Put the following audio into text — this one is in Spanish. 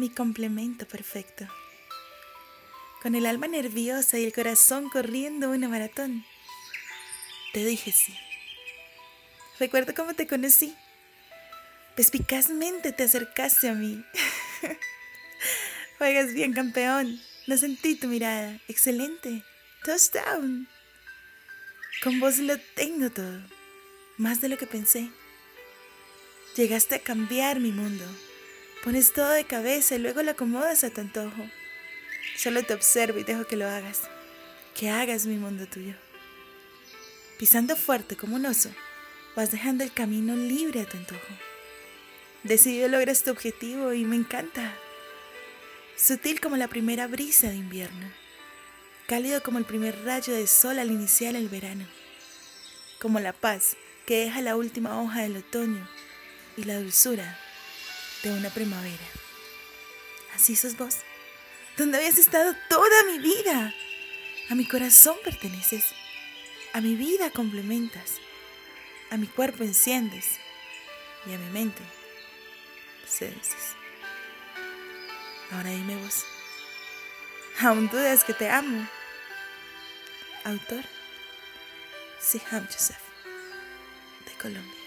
mi complemento perfecto. Con el alma nerviosa y el corazón corriendo una maratón, te dije sí. Recuerdo cómo te conocí. Perspicazmente te acercaste a mí. Juegas bien, campeón. No sentí tu mirada. Excelente. Touchdown. Con vos lo tengo todo. Más de lo que pensé. Llegaste a cambiar mi mundo. Pones todo de cabeza y luego lo acomodas a tu antojo. Solo te observo y dejo que lo hagas. Que hagas mi mundo tuyo. Pisando fuerte como un oso, vas dejando el camino libre a tu antojo. Decidido logras tu objetivo y me encanta. Sutil como la primera brisa de invierno. Cálido como el primer rayo de sol al iniciar el verano. Como la paz que deja la última hoja del otoño y la dulzura de una primavera. Así sos vos, donde habías estado toda mi vida. A mi corazón perteneces, a mi vida complementas, a mi cuerpo enciendes y a mi mente seduces. Ahora dime vos, ¿aún dudas que te amo? Autor, Siham Joseph, de Colombia.